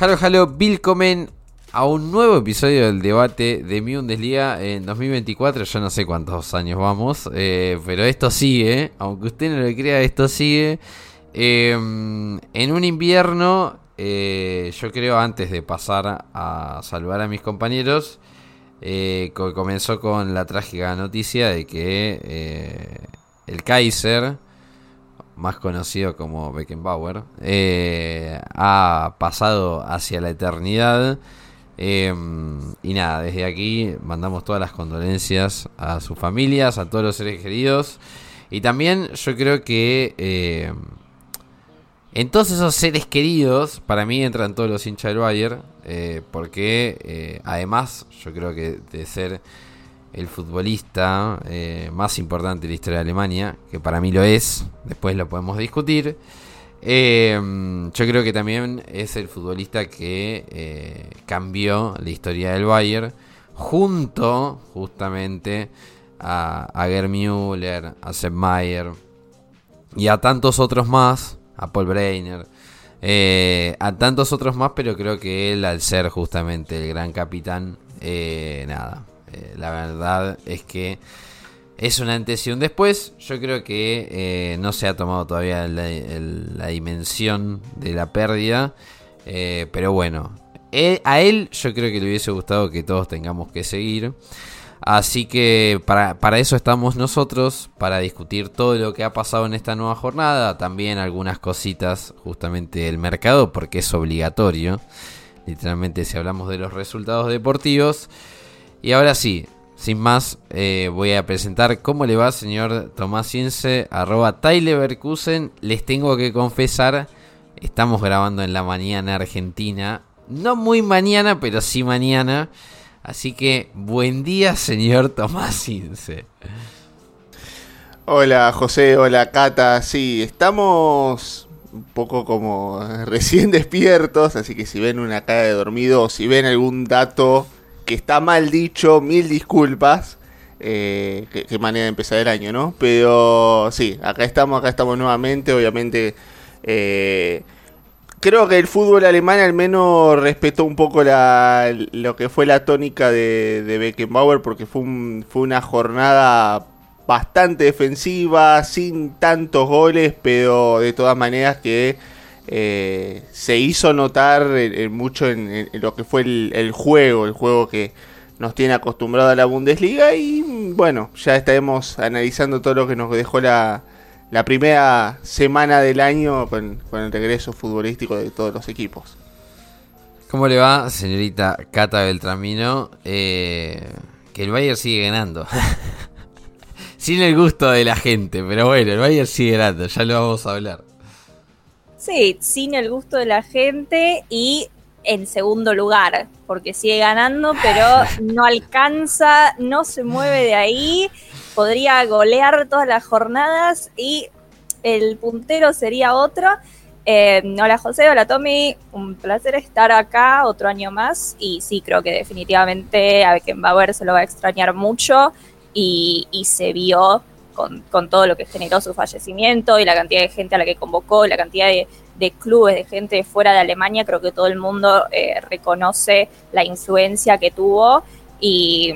Halo, halo, willkommen a un nuevo episodio del debate de Bundesliga en 2024. Yo no sé cuántos años vamos, eh, pero esto sigue, aunque usted no lo crea, esto sigue. Em, en un invierno, eh, yo creo antes de pasar a saludar a mis compañeros, eh, comenzó con la trágica noticia de que el Kaiser más conocido como Beckenbauer, eh, ha pasado hacia la eternidad. Em, y nada, desde aquí mandamos todas las condolencias a sus familias, a todos los seres queridos. Y también yo creo que eh, en todos esos seres queridos, para mí entran todos los hinchas del Bayern. Eh, porque además yo creo que de ser el futbolista eh, más importante de la historia de Alemania, que para mí lo es, después lo podemos discutir. Eh, yo creo que también es el futbolista que eh, cambió la historia del Bayern, junto justamente a, a Müller, a Sepp Mayer y a tantos otros más, a Paul Breiner. a tantos otros más, pero creo que él, al ser justamente el gran capitán, nada, eh, la verdad es que es un antes y un después. Yo creo que eh, no se ha tomado todavía la, dimensión de la pérdida. Eh, pero bueno, a él yo creo que le hubiese gustado que todos tengamos que seguir. Así que para, para, eso estamos nosotros, para discutir todo lo que ha pasado en esta nueva jornada, también algunas cositas justamente del mercado, porque es obligatorio, literalmente si hablamos de los resultados deportivos. Y ahora sí, sin más, eh, voy a presentar cómo le va, señor Tomás Ciense, arroba. Les tengo que confesar, estamos grabando en la mañana argentina. No muy mañana, pero sí mañana. Así que buen día, señor Tomás Ciense. Hola José, hola Cata. Sí, estamos un poco como recién despiertos, así que si ven una cara de dormido o si ven algún dato que está mal dicho, mil disculpas. Eh, qué, manera de empezar el año, ¿no? Pero sí, acá estamos, acá estamos nuevamente, obviamente. Eh, creo que el fútbol alemán al menos respetó un poco la, lo que fue la tónica de, de Beckenbauer, porque fue, fue una jornada bastante defensiva, sin tantos goles, pero de todas maneras que eh, se hizo notar mucho en, lo que fue el, juego, el juego que nos tiene acostumbrado a la Bundesliga y bueno, ya estaremos analizando todo lo que nos dejó la, primera semana del año con, el regreso futbolístico de todos los equipos. ¿Cómo le va, señorita Cata Beltramino? Eh, que el Bayern sigue ganando. Sin el gusto de la gente, pero bueno, el Bayern sigue ganando, ya lo vamos a hablar. Sin el gusto de la gente y en segundo lugar, porque sigue ganando, pero no alcanza, no se mueve de ahí, podría golear todas las jornadas y el puntero sería otro. Eh, hola José, hola Tommy, un placer estar acá otro año más y sí, creo que definitivamente a Beckenbauer se lo va a extrañar mucho y se vio con, todo lo que generó su fallecimiento y la cantidad de gente a la que convocó, la cantidad de, clubes, de gente fuera de Alemania, creo que todo el mundo eh, reconoce la influencia que tuvo y,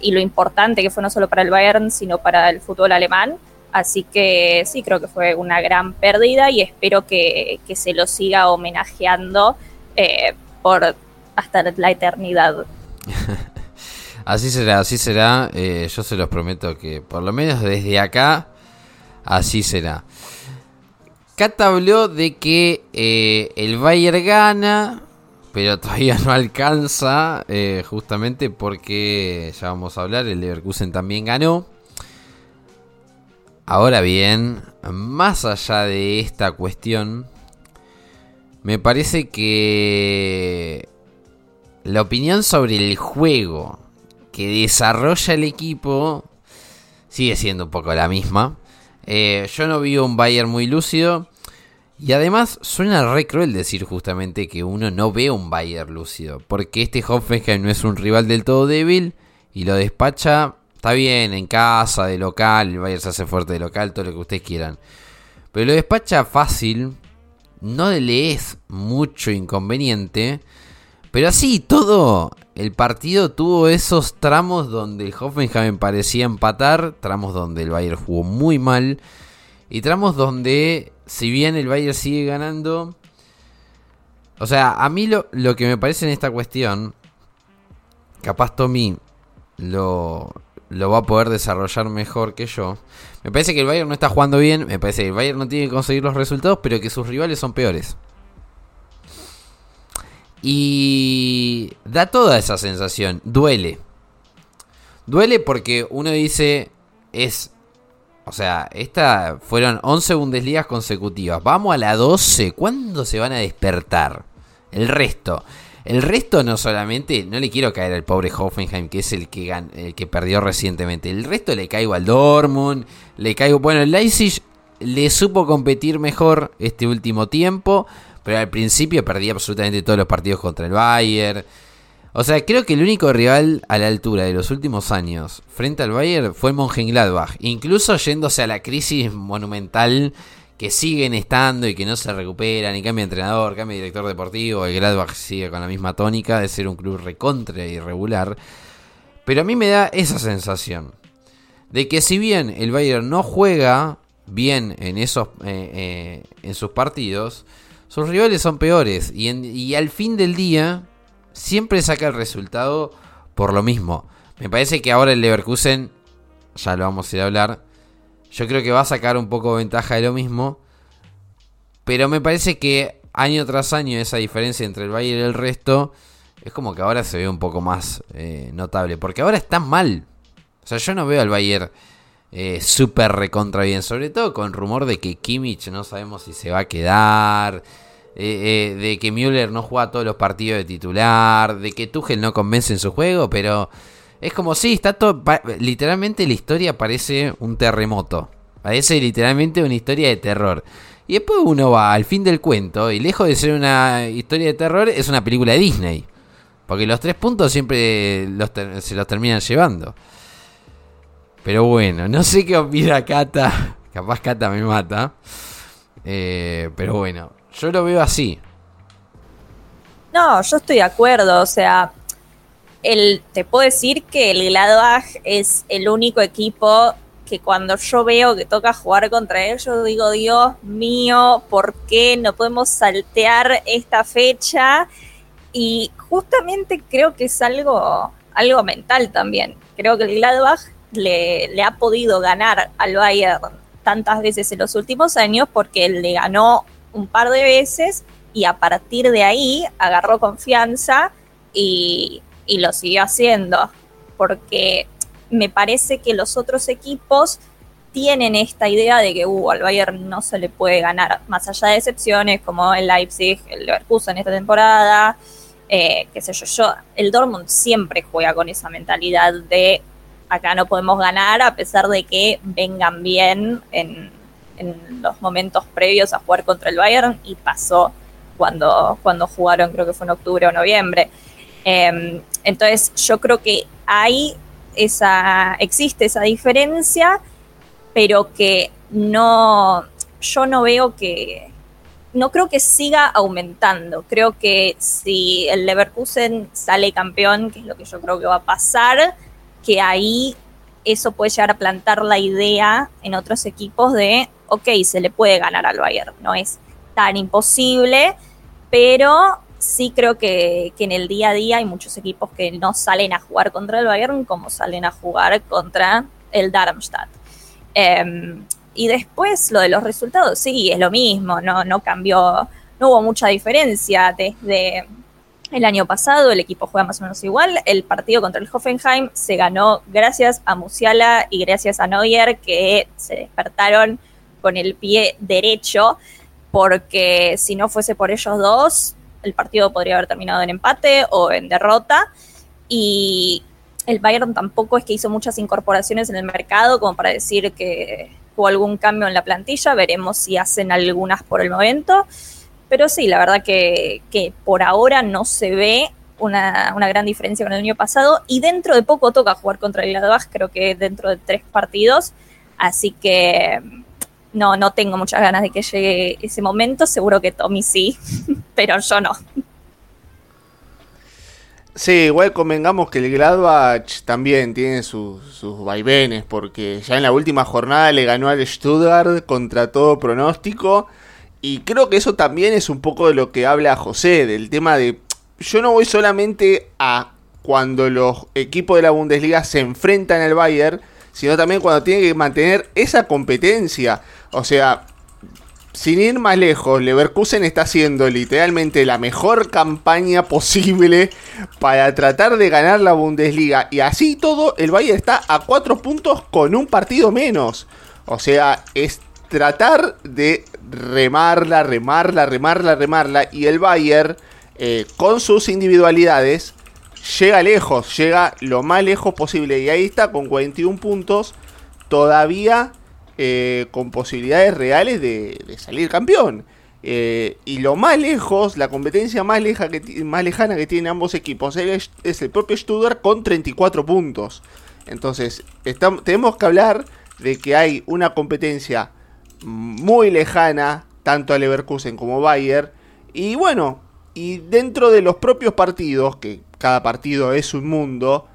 lo importante que fue no solo para el Bayern, sino para el fútbol alemán. Así que sí, creo que fue una gran pérdida y espero que, se lo siga homenajeando eh, por hasta la eternidad. Así será, así será. Eh, yo se los prometo que por lo menos desde acá, así será. Cata habló de que eh, el Bayern gana, pero todavía no alcanza, eh, justamente porque, ya vamos a hablar, el Leverkusen también ganó. Ahora bien, más allá de esta cuestión, me parece que la opinión sobre el juego que desarrolla el equipo sigue siendo un poco la misma. Eh, yo no vi un Bayern muy lúcido. Y además suena re cruel decir justamente que uno no ve un Bayern lúcido. Porque este Hoffenheim no es un rival del todo débil. Y lo despacha, está bien, en casa, de local. El Bayern se hace fuerte de local, todo lo que ustedes quieran. Pero lo despacha fácil. no le es mucho inconveniente. Pero así todo, el partido tuvo esos tramos donde el Hoffenheim parecía empatar, tramos donde el Bayern jugó muy mal y tramos donde, si bien el Bayern sigue ganando, o sea, a mí lo, lo que me parece en esta cuestión, capaz Tommy lo, lo va a poder desarrollar mejor que yo. Me parece que el Bayern no está jugando bien, me parece que el Bayern no tiene que conseguir los resultados, pero que sus rivales son peores. Y da toda esa sensación, duele. Duele porque uno dice, es... O sea, esta fueron 11 Bundesligas consecutivas. Vamos a la 12. ¿Cuándo se van a despertar? El resto. El resto no solamente, no le quiero caer al pobre Hoffenheim, que es el que, el que perdió recientemente. El resto le caigo al Dortmund, le caigo... Bueno, el Leipzig le supo competir mejor este último tiempo, pero al principio perdía absolutamente todos los partidos contra el Bayern. O sea, creo que el único rival a la altura de los últimos años frente al Bayern fue Mönchengladbach. Incluso yéndose a la crisis monumental que siguen estando y que no se recuperan y cambia entrenador, cambia director deportivo, el Gladbach sigue con la misma tónica de ser un club recontra irregular. Pero a mí me da esa sensación de que si bien el Bayern no juega bien en esos eh, eh, en sus partidos, sus rivales son peores y, al fin del día siempre saca el resultado por lo mismo. Me parece que ahora el Leverkusen, ya lo vamos a ir a hablar, yo creo que va a sacar un poco de ventaja de lo mismo. Pero me parece que año tras año esa diferencia entre el Bayern y el resto es como que ahora se ve un poco más eh, notable. Porque ahora está mal. O sea, yo no veo al Bayern eh, recontra bien. Sobre todo con rumor de que Kimmich no sabemos si se va a quedar. Eh, de que Müller no juega todos los partidos de titular. De que Tuchel no convence en su juego. Pero es como si está todo. Literalmente la historia parece un terremoto. Parece literalmente una historia de terror. Y después uno va al fin del cuento y lejos de ser una historia de terror es una película de Disney. Porque los tres puntos siempre se los terminan llevando. Pero bueno, no sé qué opina Kata. Capaz Kata me mata. Eh, pero bueno, yo lo veo así. No, yo estoy de acuerdo. O sea, el, te puedo decir que el Gladbach es el único equipo que cuando yo veo que toca jugar contra ellos, digo, Dios mío, ¿por qué no podemos saltear esta fecha? Y justamente creo que es algo, algo mental también. Creo que el Gladbach le, ha podido ganar al Bayern tantas veces en los últimos años porque le ganó un par de veces y a partir de ahí agarró confianza y, y lo siguió haciendo, porque me parece que los otros equipos tienen esta idea de que uh, al Bayern no se le puede ganar, más allá de excepciones como el Leipzig, el Leverkusen esta temporada, eh, qué sé yo, yo, el Dortmund siempre juega con esa mentalidad de acá no podemos ganar a pesar de que vengan bien en, en los momentos previos a jugar contra el Bayern y pasó cuando, cuando jugaron, creo que fue en octubre o noviembre. Em, entonces yo creo que hay esa, existe esa diferencia, pero que no, yo no veo que, no creo que siga aumentando. Creo que si el Leverkusen sale campeón, que es lo que yo creo que va a pasar, que ahí eso puede llegar a plantar la idea en otros equipos de, ok, se le puede ganar al Bayern, no es tan imposible, pero sí creo que, en el día a día hay muchos equipos que no salen a jugar contra el Bayern como salen a jugar contra el Darmstadt. Em, y después lo de los resultados, sí, es lo mismo, no, no cambió, no hubo mucha diferencia desde el año pasado, el equipo juega más o menos igual, el partido contra el Hoffenheim se ganó gracias a Musiala y gracias a Neuer que se despertaron con el pie derecho, porque si no fuese por ellos dos, el partido podría haber terminado en empate o en derrota. Y el Bayern tampoco es que hizo muchas incorporaciones en el mercado como para decir que hubo algún cambio en la plantilla. Veremos si hacen algunas por el momento. Pero sí, la verdad que, por ahora no se ve una, gran diferencia con el año pasado. Y dentro de poco toca jugar contra el Gladbach, creo que dentro de tres partidos. Así que no, no tengo muchas ganas de que llegue ese momento. Seguro que Tommy sí, pero yo no. Sí, igual convengamos que el Gladbach también tiene sus, sus vaivenes, porque ya en la última jornada le ganó al Stuttgart contra todo pronóstico. Y creo que eso también es un poco de lo que habla José, del tema de yo no voy solamente a cuando los equipos de la Bundesliga se enfrentan al Bayern, sino también cuando tienen que mantener esa competencia. O sea, sin ir más lejos, Leverkusen está haciendo literalmente la mejor campaña posible para tratar de ganar la Bundesliga. Y así todo, el Bayern está a cuatro puntos con un partido menos. O sea, es tratar de remarla, remarla, remarla, remarla. Y el Bayern, eh, con sus individualidades, llega lejos, llega lo más lejos posible. Y ahí está con 41 puntos, todavía eh, con posibilidades reales de, salir campeón. Eh, y lo más lejos, la competencia más, leja que, más lejana que tienen ambos equipos es, el propio Stuttgart con 34 puntos. Entonces, tenemos que hablar de que hay una competencia muy lejana, tanto a Leverkusen como Bayern. Y bueno, y dentro de los propios partidos, que cada partido es un mundo,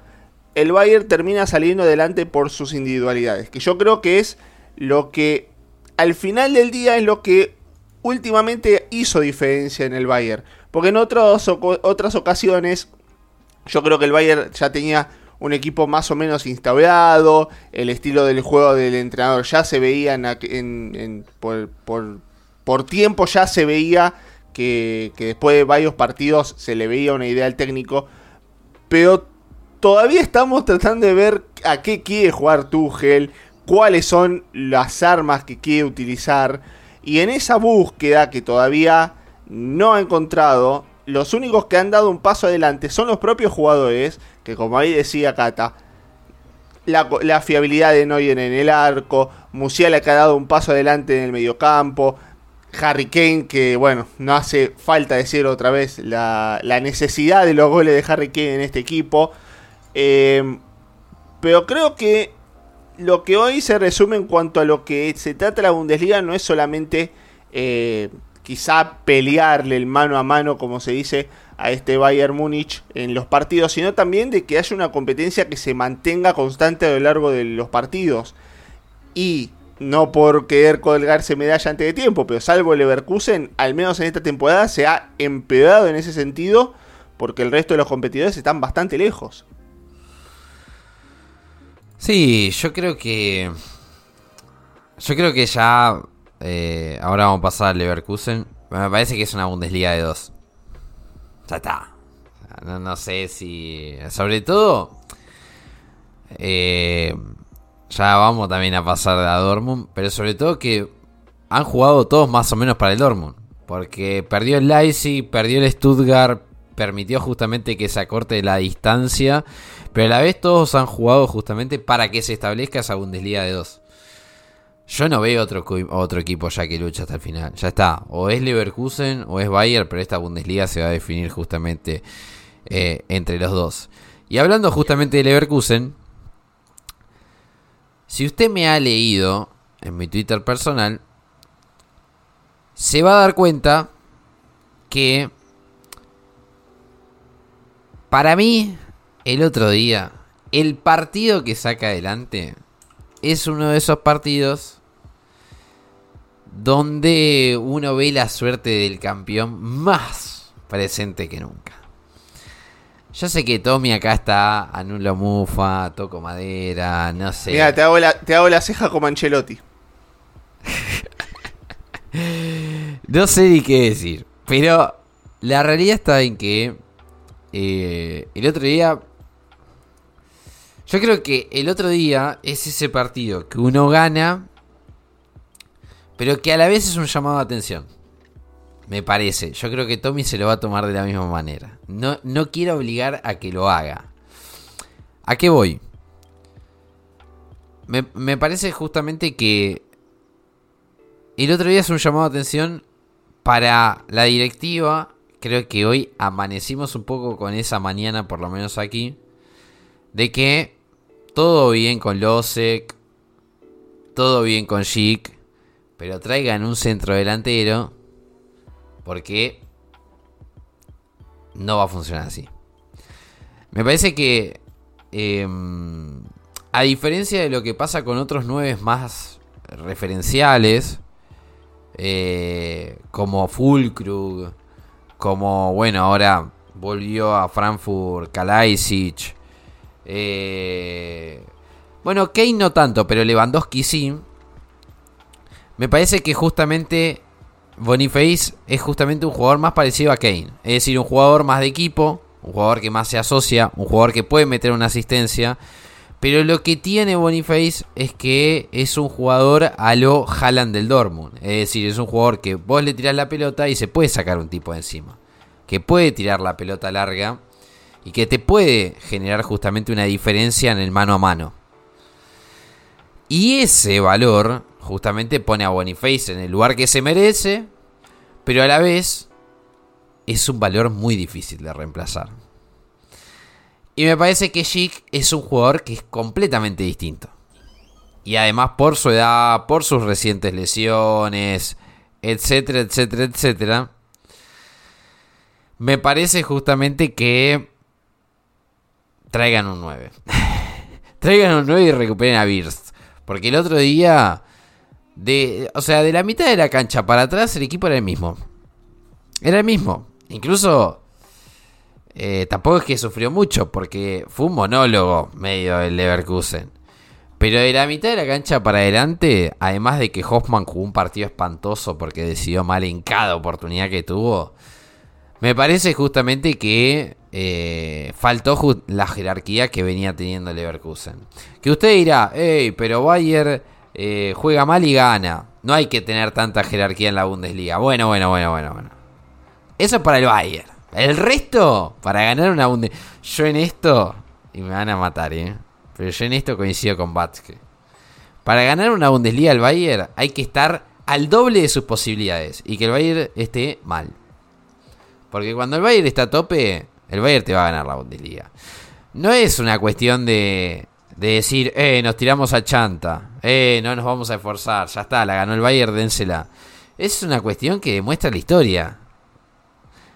el Bayern termina saliendo adelante por sus individualidades. Que yo creo que es lo que al final del día es lo que últimamente hizo diferencia en el Bayern. Porque en otras, otras ocasiones yo creo que el Bayern ya tenía un equipo más o menos instaurado, el estilo del juego del entrenador ya se veía en, por, por, tiempo, ya se veía que, después de varios partidos se le veía una idea al técnico, pero todavía estamos tratando de ver a qué quiere jugar Tuchel, cuáles son las armas que quiere utilizar, y en esa búsqueda que todavía no ha encontrado, los únicos que han dado un paso adelante son los propios jugadores, que como ahí decía Cata, la, fiabilidad de Neuer en el arco, Musiala que ha dado un paso adelante en el mediocampo, Harry Kane que bueno, no hace falta decir otra vez la, necesidad de los goles de Harry Kane en este equipo. Eh, pero creo que lo que hoy se resume en cuanto a lo que se trata la Bundesliga no es solamente eh, quizá pelearle el mano a mano, como se dice, a este Bayern Múnich en los partidos, sino también de que haya una competencia que se mantenga constante a lo largo de los partidos. Y no por querer colgarse medalla antes de tiempo, pero salvo Leverkusen, al menos en esta temporada se ha empeorado en ese sentido, porque el resto de los competidores están bastante lejos. Sí, yo creo que. Yo creo que ya. Eh, ahora vamos a pasar al Leverkusen. Me parece que es una Bundesliga de dos. Ya está. No, sé si. Sobre todo. Eh, ya vamos también a pasar a Dortmund. Pero sobre todo que han jugado todos más o menos para el Dortmund. Porque perdió el Leipzig, perdió el Stuttgart. Permitió justamente que se acorte la distancia. Pero a la vez todos han jugado justamente para que se establezca esa Bundesliga de dos. Yo no veo otro, otro equipo ya que lucha hasta el final. Ya está. O es Leverkusen o es Bayern, pero esta Bundesliga se va a definir justamente eh, entre los dos. Y hablando justamente de Leverkusen, si usted me ha leído en mi Twitter personal, se va a dar cuenta que para mí, el otro día, el partido que saca adelante es uno de esos partidos donde uno ve la suerte del campeón más presente que nunca. Yo sé que Tommy acá está, anulo mufa, toco madera, no sé. Mira, te hago la, te hago la ceja como Ancelotti. no sé ni qué decir. Pero la realidad está en que eh, el otro día yo creo que el otro día es ese partido que uno gana, pero que a la vez es un llamado de atención. Me parece. Yo creo que Tommy se lo va a tomar de la misma manera. No, no quiero obligar a que lo haga. ¿A qué voy? Me, me parece justamente que el otro día es un llamado de atención para la directiva. Creo que hoy amanecimos un poco con esa mañana, por lo menos aquí de que todo bien con Losek, todo bien con Chic, pero traigan un centro delantero porque no va a funcionar así. Me parece que, em, a diferencia de lo que pasa con otros nueve más referenciales, eh, como Fulkrug, como, bueno, ahora volvió a Frankfurt Kalaisic. Eh, bueno, Kane no tanto, pero Lewandowski sí. Me parece que justamente Boniface es justamente un jugador más parecido a Kane. Es decir, un jugador más de equipo, un jugador que más se asocia, un jugador que puede meter una asistencia. Pero lo que tiene Boniface es que es un jugador a lo Haaland del Dortmund. Es decir, es un jugador que vos le tirás la pelota y se puede sacar un tipo encima. Que puede tirar la pelota larga y que te puede generar justamente una diferencia en el mano a mano. Y ese valor justamente pone a Boniface en el lugar que se merece, pero a la vez es un valor muy difícil de reemplazar. Y me parece que Chic es un jugador que es completamente distinto. Y además por su edad, por sus recientes lesiones, etcétera, etcétera, etcétera. Me parece justamente que traigan un 9. traigan un 9 y recuperen a Birst. Porque el otro día de, o sea, de la mitad de la cancha para atrás el equipo era el mismo. Era el mismo. Incluso eh, tampoco es que sufrió mucho porque fue un monólogo medio el Leverkusen. Pero de la mitad de la cancha para adelante, además de que Hoffman jugó un partido espantoso porque decidió mal en cada oportunidad que tuvo, me parece justamente que eh, faltó la jerarquía que venía teniendo Leverkusen. Que usted dirá, hey, pero Bayer eh, juega mal y gana. No hay que tener tanta jerarquía en la Bundesliga. Bueno, bueno, bueno, bueno, bueno. Eso es para el Bayern. El resto, para ganar una Bundesliga. Yo en esto, y me van a matar, ¿eh? Pero yo en esto coincido con Batske. Para ganar una Bundesliga al Bayern hay que estar al doble de sus posibilidades. Y que el Bayern esté mal. Porque cuando el Bayern está a tope, el Bayern te va a ganar la Bundesliga. No es una cuestión de, de decir, eh, nos tiramos a chanta, eh, no nos vamos a esforzar, ya está, la ganó el Bayern, dénsela. Es una cuestión que demuestra la historia.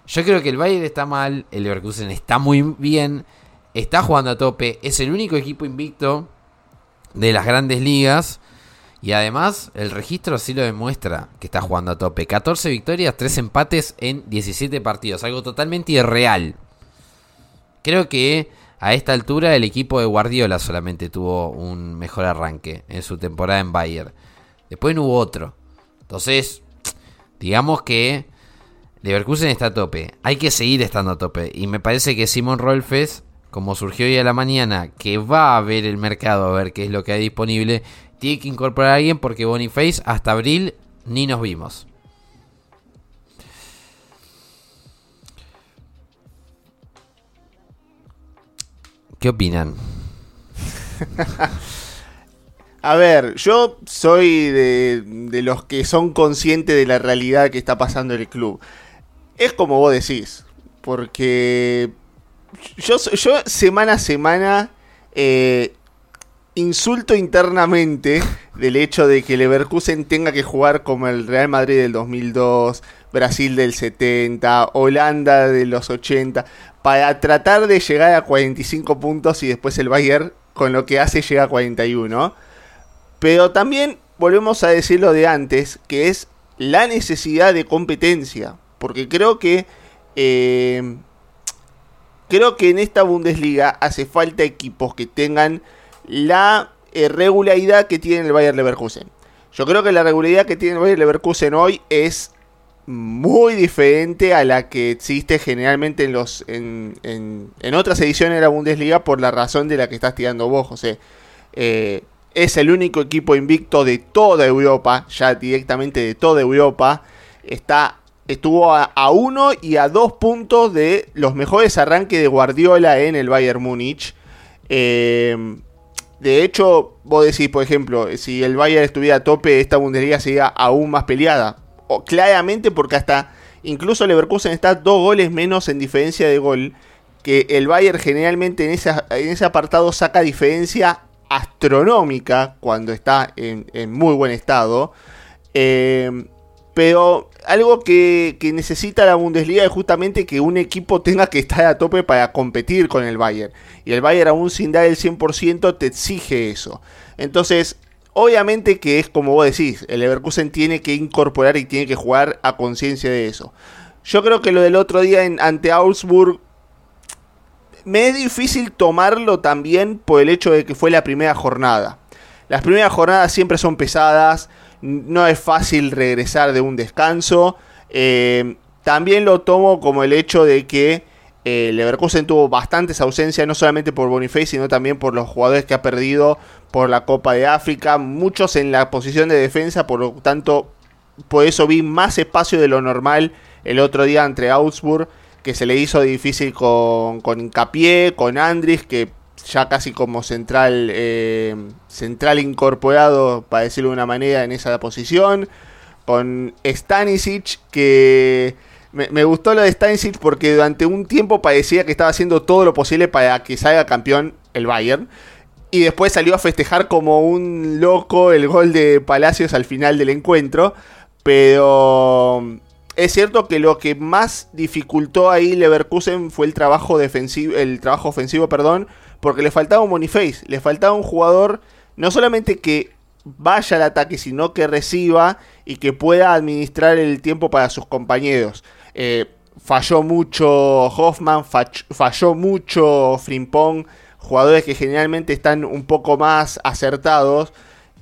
Yo creo que el Bayern está mal, el Leverkusen está muy bien, está jugando a tope, es el único equipo invicto de las grandes ligas. Y además, el registro así lo demuestra que está jugando a tope. 14 victorias, 3 empates en 17 partidos. Algo totalmente irreal. Creo que a esta altura el equipo de Guardiola solamente tuvo un mejor arranque en su temporada en Bayern. Después no hubo otro. Entonces, digamos que Leverkusen está a tope. Hay que seguir estando a tope. Y me parece que Simon Rolfes, como surgió hoy a la mañana, que va a ver el mercado a ver qué es lo que hay disponible, tiene que incorporar a alguien porque Boniface hasta abril ni nos vimos. ¿Qué opinan? A ver, yo soy de, los que son conscientes de la realidad que está pasando en el club. Es como vos decís, porque yo, yo semana a semana eh, insulto internamente del hecho de que Leverkusen tenga que jugar como el Real Madrid del 2002, Brasil del 70, Holanda de los 80, para tratar de llegar a 45 puntos y después el Bayern con lo que hace llega a 41. Pero también volvemos a decir lo de antes, que es la necesidad de competencia. Porque creo que... Eh, creo que en esta Bundesliga hace falta equipos que tengan la eh, regularidad que tiene el Bayern Leverkusen. Yo creo que la regularidad que tiene el Bayern Leverkusen hoy es muy diferente a la que existe generalmente en los en, en, otras ediciones de la Bundesliga por la razón de la que estás tirando vos, José. Eh, es el único equipo invicto de toda Europa, ya directamente de toda Europa. Está, estuvo a, uno y a dos puntos de los mejores arranques de Guardiola en el Bayern Múnich. Eh, de hecho, vos decís, por ejemplo, si el Bayern estuviera a tope, esta Bundesliga sería aún más peleada claramente porque hasta incluso Leverkusen está dos goles menos en diferencia de gol. Que el Bayern generalmente en, en ese apartado saca diferencia astronómica cuando está en, muy buen estado. Eh, pero algo que, que, necesita la Bundesliga es justamente que un equipo tenga que estar a tope para competir con el Bayern. Y el Bayern aún sin dar el 100% te exige eso. Entonces, obviamente que es como vos decís, el Leverkusen tiene que incorporar y tiene que jugar a conciencia de eso. Yo creo que lo del otro día en, ante Augsburg me es difícil tomarlo también por el hecho de que fue la primera jornada. Las primeras jornadas siempre son pesadas, no es fácil regresar de un descanso. Eh, también lo tomo como el hecho de que eh, Leverkusen tuvo bastantes ausencias, no solamente por Boniface, sino también por los jugadores que ha perdido por la Copa de África, muchos en la posición de defensa, por lo tanto, por eso vi más espacio de lo normal el otro día entre Augsburg, que se le hizo difícil con, con con Andris, que ya casi como central, eh, central incorporado, para decirlo de una manera, en esa posición. Con Stanisic, que me, gustó lo de Stanisic porque durante un tiempo parecía que estaba haciendo todo lo posible para que salga campeón el Bayern. Y después salió a festejar como un loco el gol de Palacios al final del encuentro. Pero es cierto que lo que más dificultó ahí Leverkusen fue el trabajo defensivo, el trabajo ofensivo, perdón, porque le faltaba un Boniface, le faltaba un jugador no solamente que vaya al ataque, sino que reciba y que pueda administrar el tiempo para sus compañeros. Eh, falló mucho Hoffman, falló mucho Frimpong, jugadores que generalmente están un poco más acertados.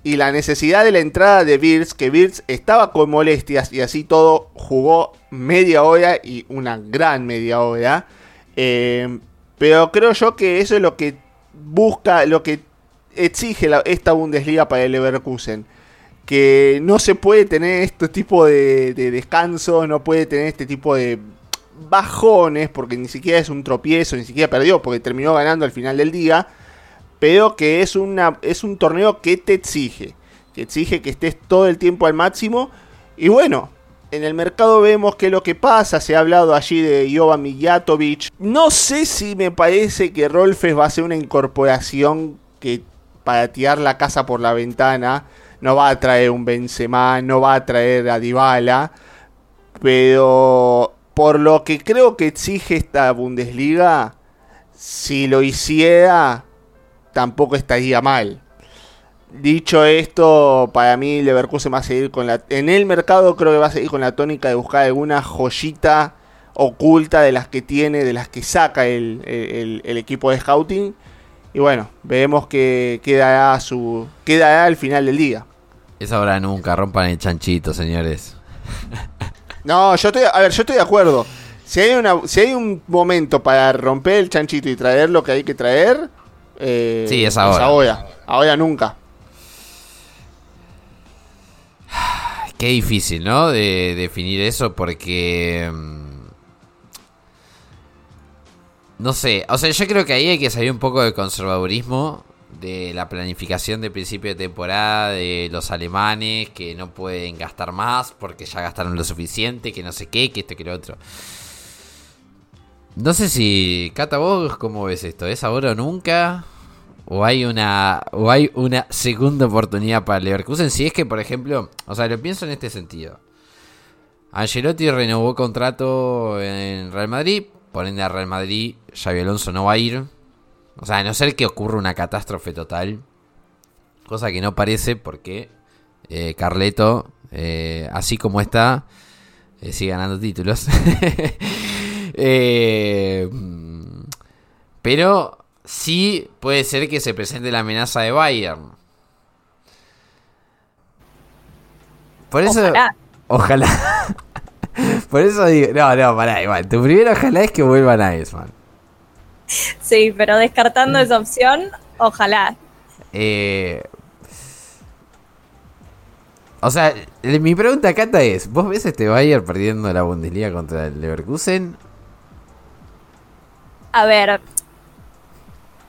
Y la necesidad de la entrada de Birds, que Birds estaba con molestias y así todo jugó media hora y una gran media hora. Eh, pero creo yo que eso es lo que busca, lo que exige esta Bundesliga para el Leverkusen. Que no se puede tener este tipo de, descanso, no puede tener este tipo de bajones, porque ni siquiera es un tropiezo, ni siquiera perdió, porque terminó ganando al final del día. Pero que es, una, es un torneo que te exige, que exige que estés todo el tiempo al máximo. Y bueno, en el mercado vemos que lo que pasa, se ha hablado allí de Jovan Mijatovic. No sé si me parece que Rolfes va a ser una incorporación que para tirar la casa por la ventana no va a traer un Benzema, no va a traer a Dybala, pero por lo que creo que exige esta Bundesliga, si lo hiciera tampoco estaría mal. Dicho esto, para mí Leverkusen va a seguir con la... En el mercado creo que va a seguir con la tónica de buscar alguna joyita oculta de las que tiene, de las que saca el, equipo de scouting. Y bueno, veremos que quedará, su, quedará al final del día. Es ahora nunca, rompan el chanchito, señores. No, yo estoy, a ver, yo estoy de acuerdo. Si hay, una, si hay un momento para romper el chanchito y traer lo que hay que traer, eh, sí, es ahora. Es ahora. Ahora nunca. Qué difícil, ¿no? De definir eso porque... Mm, no sé, o sea, yo creo que ahí hay que salir un poco del conservadurismo, de la planificación de principio de temporada, de los alemanes que no pueden gastar más porque ya gastaron lo suficiente, que no sé qué, que esto, que lo otro. No sé si, Cata, vos cómo ves esto, ¿es ahora o nunca? O hay una o hay una segunda oportunidad para Leverkusen si es que por ejemplo o sea lo pienso en este sentido. Angelotti renovó contrato en Real Madrid por ende a Real Madrid Xavi Alonso no va a ir. O sea a no ser que ocurra una catástrofe total cosa que no parece porque eh, Carleto eh, así como está eh, sigue ganando títulos. Pero sí puede ser que se presente la amenaza de Bayern. Por eso. Ojalá. Por eso digo. No, no, pará, igual. Tu primero ojalá es que vuelvan a Esman. Sí, pero descartando esa opción, ojalá. Eh, o sea, mi pregunta, Cata, es: ¿Vos ves este Bayern perdiendo la Bundesliga contra el Leverkusen? A ver,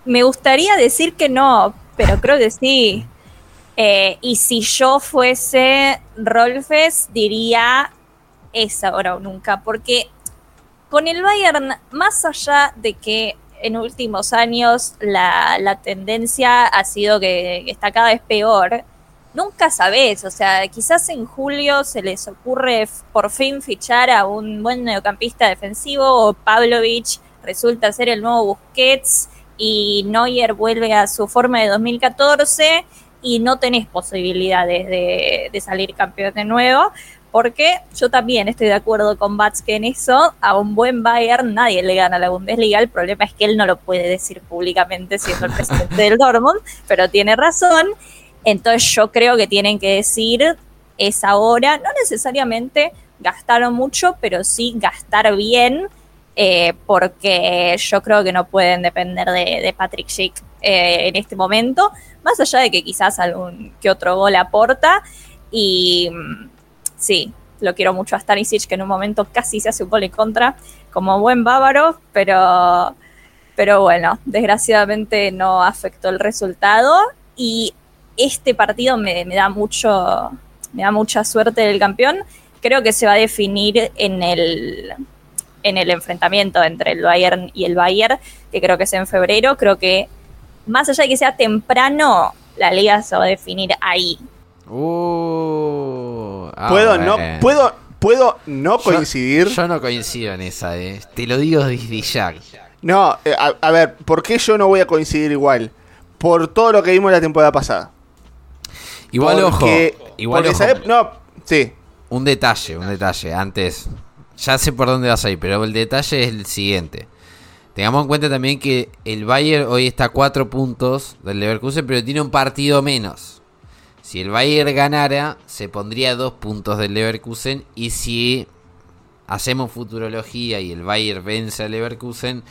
me gustaría decir que no, pero creo que sí. Eh, y si yo fuese Rolfes, diría es ahora o nunca, porque con el Bayern, más allá de que en últimos años la, tendencia ha sido que, está cada vez peor, nunca sabes, o sea, quizás en julio se les ocurre por fin fichar a un buen mediocampista defensivo o Pavlovich resulta ser el nuevo Busquets y Neuer vuelve a su forma de 2014 y no tenés posibilidades de, de salir campeón de nuevo porque yo también estoy de acuerdo con Batske en eso, a un buen Bayern nadie le gana la Bundesliga, el problema es que él no lo puede decir públicamente siendo el presidente del Dortmund, pero tiene razón, entonces yo creo que tienen que decir es ahora, no necesariamente gastaron mucho, pero sí gastar bien, eh, porque yo creo que no pueden depender de, Patrick Schick eh, en este momento, más allá de que quizás algún que otro gol aporta y mm, sí, lo quiero mucho a Stanisic, que en un momento casi se hace un gol en contra, como buen bávaro, pero, pero bueno, desgraciadamente no afectó el resultado. Y este partido me, da mucho, me da mucha suerte del campeón. Creo que se va a definir en el, en el enfrentamiento entre el Bayern y el Bayern, que creo que es en febrero. Creo que más allá de que sea temprano, la liga se va a definir ahí. Uh, ah, puedo, no, puedo, puedo no coincidir. Yo, no coincido en esa, eh. te lo digo desde ya. No, eh, a, ver, ¿por qué yo no voy a coincidir igual? Por todo lo que vimos la temporada pasada. Igual ojo, igual ojo. no, sí. Un detalle, un detalle. Antes, ya sé por dónde vas a ir, pero el detalle es el siguiente. Tengamos en cuenta también que el Bayern hoy está a 4 puntos del Leverkusen, pero tiene un partido menos. Si el Bayern ganara, se pondría dos puntos del Leverkusen. Y si hacemos futurología y el Bayern vence al Leverkusen,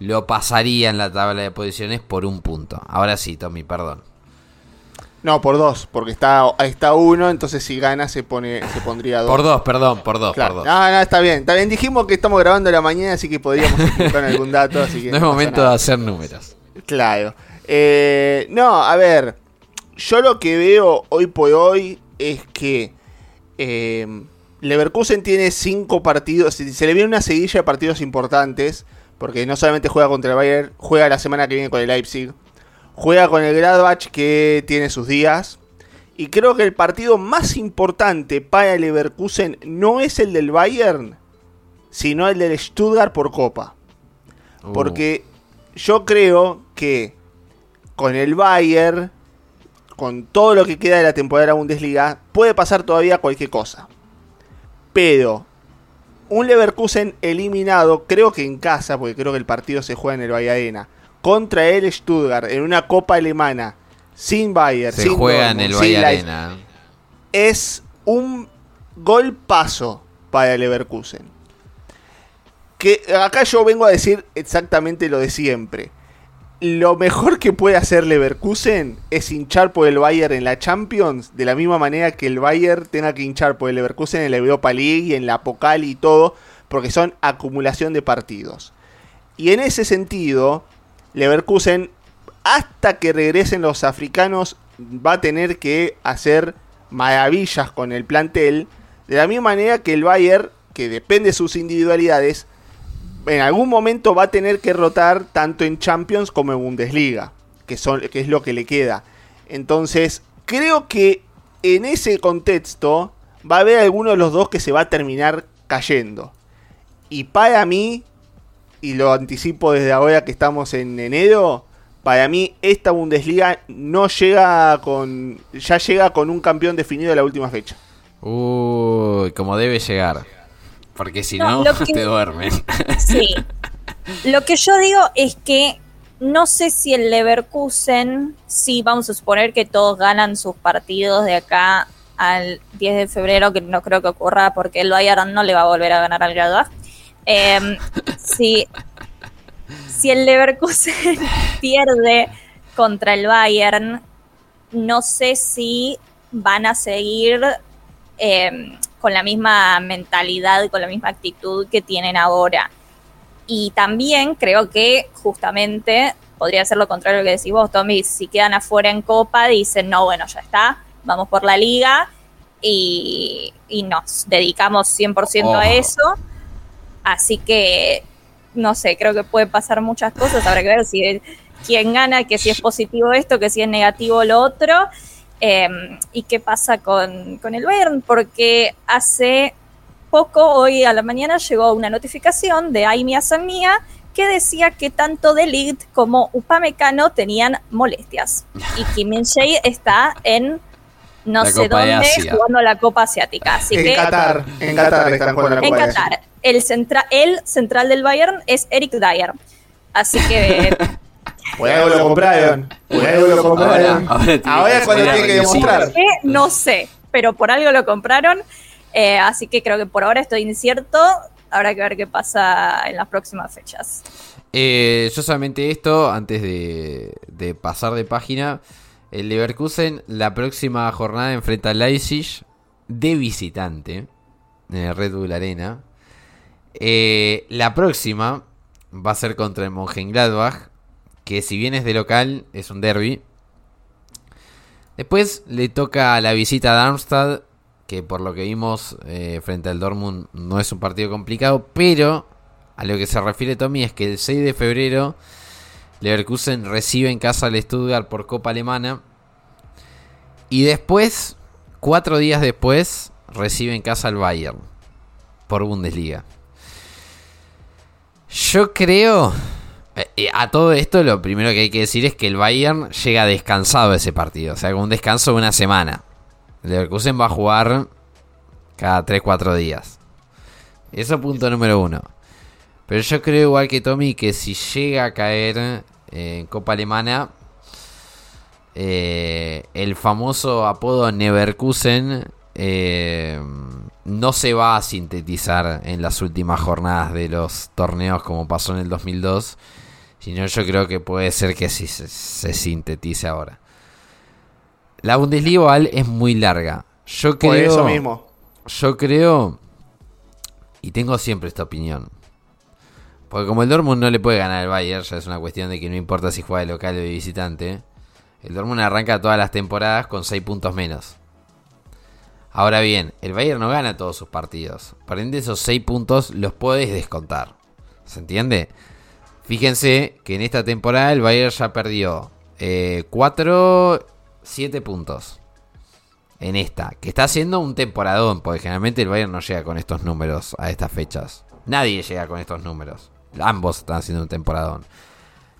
lo pasaría en la tabla de posiciones por un punto. Ahora sí, Tommy, perdón. No, por dos, porque está, está uno, entonces si gana se pone se pondría dos. Por dos, perdón, por dos, por dos. No, no, está bien. Está bien, dijimos que estamos grabando la mañana, así que podríamos en algún dato. Así que no, es momento de hacer números. Claro. Eh, no, a ver, yo lo que veo hoy por hoy es que eh, Leverkusen tiene cinco partidos, se le viene una seguilla de partidos importantes, porque no solamente juega contra el Bayern, juega la semana que viene con el Leipzig, juega con el Gladbach que tiene sus días, y creo que el partido más importante para Leverkusen no es el del Bayern, sino el del Stuttgart por Copa. Uh. Porque yo creo que con el Bayern con todo lo que queda de la temporada de la Bundesliga, puede pasar todavía cualquier cosa. Pero un Leverkusen eliminado, creo que en casa, porque creo que el partido se juega en el Valladena, contra el Stuttgart en una Copa Alemana, sin Bayern, se juega en el Valladena. Es un gol paso para el Leverkusen. Que acá yo vengo a decir exactamente lo de siempre lo mejor que puede hacer Leverkusen es hinchar por el Bayern en la Champions, de la misma manera que el Bayern tenga que hinchar por el Leverkusen en la Europa League y en la Pokal y todo, porque son acumulación de partidos. Y en ese sentido, Leverkusen, hasta que regresen los africanos, va a tener que hacer maravillas con el plantel, de la misma manera que el Bayern, que depende de sus individualidades, en algún momento va a tener que rotar tanto en Champions como en Bundesliga, que, son, que es lo que le queda. Entonces, creo que en ese contexto va a haber alguno de los dos que se va a terminar cayendo. Y para mí, y lo anticipo desde ahora que estamos en enero, para mí esta Bundesliga no llega con ya llega con un campeón definido de la última fecha. Uy, como debe llegar. Porque si no, te duermen. Sí. Lo que yo digo es que no sé si el Leverkusen, sí, vamos a suponer que todos ganan sus partidos de acá al 10 de febrero, que no creo que ocurra porque el Bayern no le va a volver a ganar al Gladbach. Eh, si, si el Leverkusen pierde contra el Bayern, no sé si van a seguir em, con la misma mentalidad y con la misma actitud que tienen ahora. Y también creo que justamente podría ser lo contrario lo que decís vos, Tommy, si quedan afuera en Copa, dicen, no, bueno, ya está, vamos por la liga y, nos dedicamos 100% a eso. Así que, no sé, creo que puede pasar muchas cosas, habrá que ver si quién gana, que si es positivo esto, que si es negativo lo otro. Em, ¿Y qué pasa con, con el Bayern? Porque hace poco, hoy a la mañana, llegó una notificación de Aimia Sanmia que decía que tanto Delict como Upamecano tenían molestias. Y Kim Min está en no sé dónde jugando la Copa Asiática. Así en que, Qatar, en Qatar están jugando la Copa En Qatar. El, centra, el central del Bayern es Eric Dyer. Así que. Por algo lo compraron. Por algo lo compraron. Ahora, ahora, es cuando tiene que demostrar. No sé, pero por algo lo compraron. Eh, así que creo que por ahora estoy incierto. Habrá que ver qué pasa en las próximas fechas. Eh, yo solamente esto, antes de, pasar de página. El Leverkusen la próxima jornada enfrenta a Leipzig de visitante en el Red Bull Arena. Eh, la próxima va a ser contra el Mönchengladbach, que si bien es de local, es un derby. Después le toca la visita a Darmstadt, que por lo que vimos eh, frente al Dortmund no es un partido complicado, pero a lo que se refiere Tommy es que el 6 de febrero Leverkusen recibe en casa al Stuttgart por Copa Alemana y después, cuatro días después, recibe en casa al Bayern por Bundesliga. Yo creo, eh, a todo esto lo primero que hay que decir es que el Bayern llega descansado ese partido, o sea, con un descanso de una semana. Leverkusen va a jugar cada 3-4 días. Eso punto número uno. Pero yo creo igual que Tommy que si llega a caer en Copa Alemana, eh, el famoso apodo Neverkusen eh, no se va a sintetizar en las últimas jornadas de los torneos como pasó en el 2002, sino yo creo que puede ser que sí se sintetice ahora. La Bundesliga es muy larga. Yo creo. eso mismo. Yo creo. Y tengo siempre esta opinión. Porque como el Dortmund no le puede ganar al Bayern, ya es una cuestión de que no importa si juega de local o de visitante. El Dortmund arranca todas las temporadas con 6 puntos menos. Ahora bien, el Bayern no gana todos sus partidos. Por ende, esos 6 puntos los puedes descontar. ¿Se entiende? Fíjense que en esta temporada el Bayern ya perdió 4 eh, 7 puntos. En esta, que está haciendo un temporadón, porque generalmente el Bayern no llega con estos números a estas fechas. Nadie llega con estos números. Ambos están haciendo un temporadón.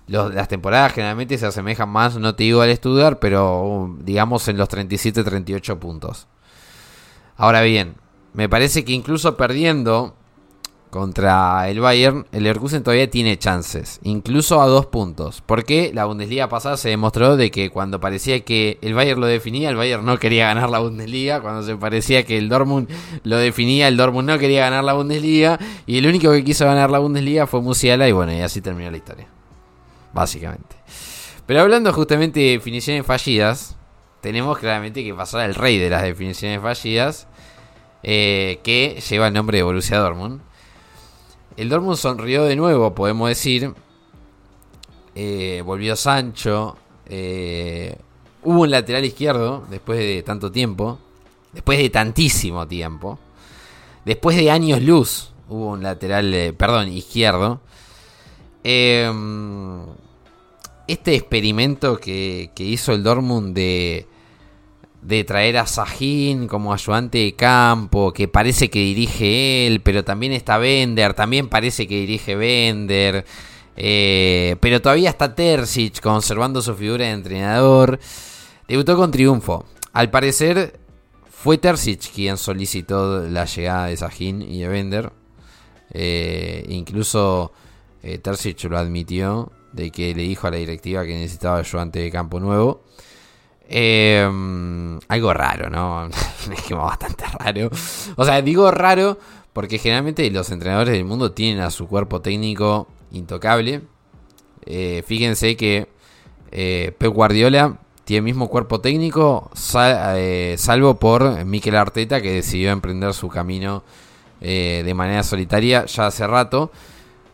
las temporadas generalmente se asemejan más, no te digo al estudiar, pero um, digamos en los 37-38 puntos. Ahora bien, me parece que incluso perdiendo contra el Bayern, el Leverkusen todavía tiene chances, incluso a dos puntos. Porque la Bundesliga pasada se demostró de que cuando parecía que el Bayern lo definía, el Bayern no quería ganar la Bundesliga. Cuando se parecía que el Dortmund lo definía, el Dortmund no quería ganar la Bundesliga. Y el único que quiso ganar la Bundesliga fue Musiala y bueno, y así terminó la historia. Básicamente. Pero hablando justamente de definiciones fallidas, tenemos claramente que pasar al rey de las definiciones fallidas, eh, que lleva el nombre de Borussia Dortmund. El Dortmund sonrió de nuevo, podemos decir. Eh, volvió Sancho. Eh, hubo un lateral izquierdo después de tanto tiempo. Después de tantísimo tiempo. Después de años luz hubo un lateral, eh, perdón, izquierdo. Em, este experimento que, que hizo el Dortmund de de traer a Sahin como ayudante de campo, que parece que dirige él, pero también está Bender, también parece que dirige Bender, eh, pero todavía está Terzic conservando su figura de entrenador. Debutó con triunfo. Al parecer fue Terzic quien solicitó la llegada de Sahin y de Bender. Eh, incluso eh, Terzic lo admitió de que le dijo a la directiva que necesitaba ayudante de campo nuevo. Eh, algo raro, ¿no? es que bastante raro. O sea, digo raro porque generalmente los entrenadores del mundo tienen a su cuerpo técnico intocable. Eh, fíjense que eh, Pep Guardiola tiene el mismo cuerpo técnico, eh, salvo por Mikel Arteta, que decidió emprender su camino de manera solitaria ya hace rato.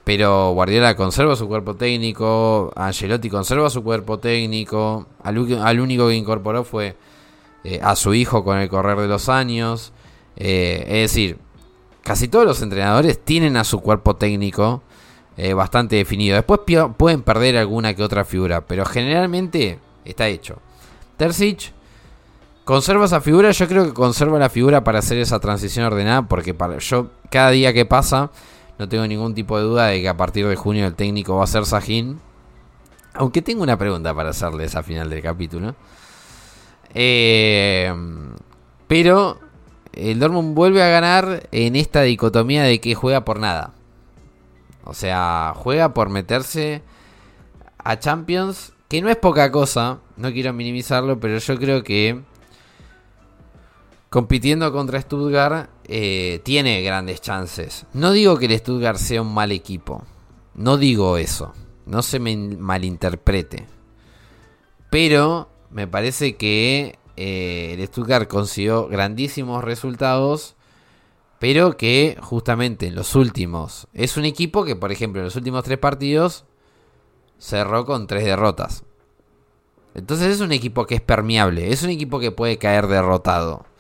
Pero Guardiola conserva su cuerpo técnico, Angelotti conserva su cuerpo técnico, al, único que incorporó fue eh, a su hijo con el correr de los años. Eh, es decir, casi todos los entrenadores tienen a su cuerpo técnico eh, bastante definido. Después pueden perder alguna que otra figura, pero generalmente está hecho. Terzic Conserva esa figura, yo creo que conserva la figura para hacer esa transición ordenada, porque yo cada día que pasa no tengo ningún tipo de duda de que a partir de junio el técnico va a ser Sajín. Aunque tengo una pregunta para hacerles a final del capítulo. Eh, pero el Dortmund vuelve a ganar en esta dicotomía de que juega por nada. O sea, juega por meterse a Champions, que no es poca cosa, no quiero minimizarlo, pero yo creo que compitiendo contra Stuttgart eh, tiene grandes chances. No digo que el Stuttgart sea un mal equipo, no digo eso, no se me malinterprete. Pero me parece que eh, el Stuttgart consiguió grandísimos resultados, pero que justamente en los últimos es un equipo que, por ejemplo, en los últimos tres partidos cerró con tres derrotas. Entonces es un equipo que es permeable, es un equipo que puede caer derrotado.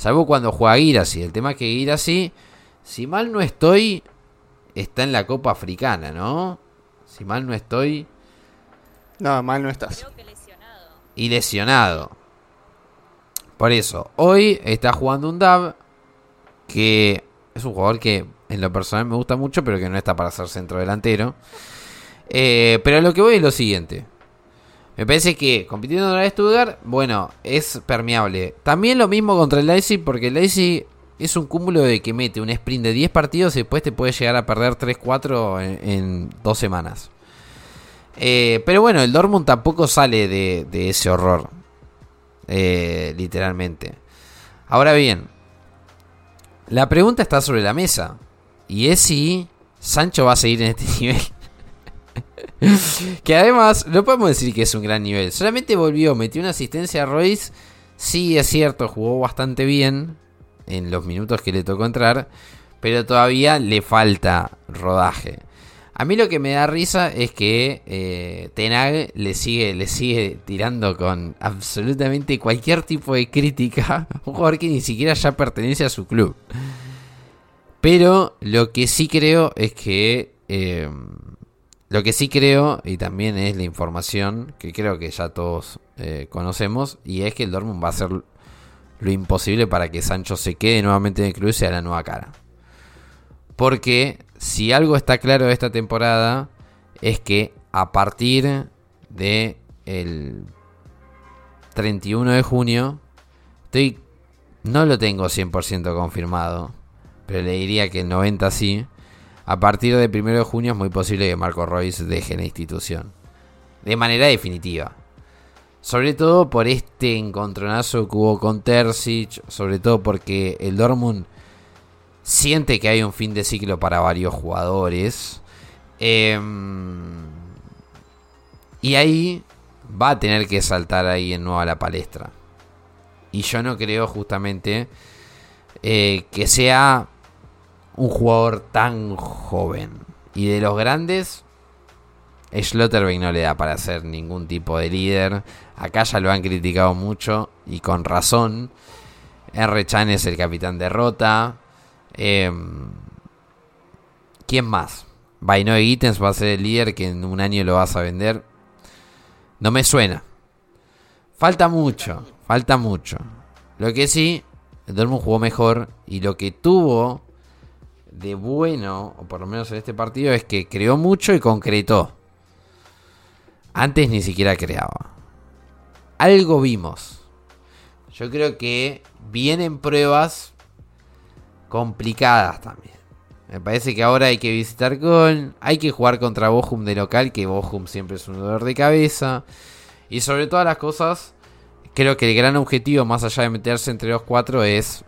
Salvo cuando juega Girassi. El tema es que Girassi, si mal no estoy, está en la Copa Africana, ¿no? Si mal no estoy. No, mal no estás. Y lesionado. Por eso, hoy está jugando un DAB que es un jugador que en lo personal me gusta mucho, pero que no está para ser centro delantero. Eh, pero lo que voy es lo siguiente. Me parece que compitiendo contra el Stuttgart, bueno, es permeable. También lo mismo contra el Leipzig, porque el Leipzig es un cúmulo de que mete un sprint de 10 partidos y después te puede llegar a perder 3-4 en, dos semanas. Eh, pero bueno, el Dortmund tampoco sale de, ese horror. Eh, literalmente. Ahora bien, la pregunta está sobre la mesa. Y es si Sancho va a seguir en este nivel. que además, no podemos decir que es un gran nivel. Solamente volvió, metió una asistencia a Royce. Sí, es cierto, jugó bastante bien en los minutos que le tocó entrar. Pero todavía le falta rodaje. A mí lo que me da risa es que eh, Tenag le sigue, le sigue tirando con absolutamente cualquier tipo de crítica. Un jugador que ni siquiera ya pertenece a su club. Pero lo que sí creo es que eh, lo que sí creo, y también es la información que creo que ya todos eh, conocemos, y es que el Dortmund va a hacer lo imposible para que Sancho se quede nuevamente en el club y sea la nueva cara. Porque si algo está claro de esta temporada es que a partir de el 31 de junio, estoy no lo tengo 100% confirmado, pero le diría que el 90 sí a partir del 1 de junio es muy posible que Marco Royce deje la institución. De manera definitiva. Sobre todo por este encontronazo que hubo con Terzic. Sobre todo porque el Dortmund siente que hay un fin de ciclo para varios jugadores. Em, y ahí va a tener que saltar ahí en nuevo a la palestra. Y yo no creo justamente eh, que sea un jugador tan joven. Y de los grandes, Schlotterbeck no le da para ser ningún tipo de líder. Acá ya lo han criticado mucho y con razón. R. Chan es el capitán de Rota. Em, ¿Quién más? Bainoe Gittens va a ser el líder que en un año lo vas a vender. No me suena. Falta mucho, falta mucho. Lo que sí, el Dortmund jugó mejor y lo que tuvo de bueno, o por lo menos en este partido, es que creó mucho y concretó. Antes ni siquiera creaba. Algo vimos. Yo creo que vienen pruebas complicadas también. Me parece que ahora hay que visitar Gol, hay que jugar contra Bochum de local, que Bochum siempre es un dolor de cabeza. Y sobre todas las cosas, creo que el gran objetivo, más allá de meterse entre los cuatro, es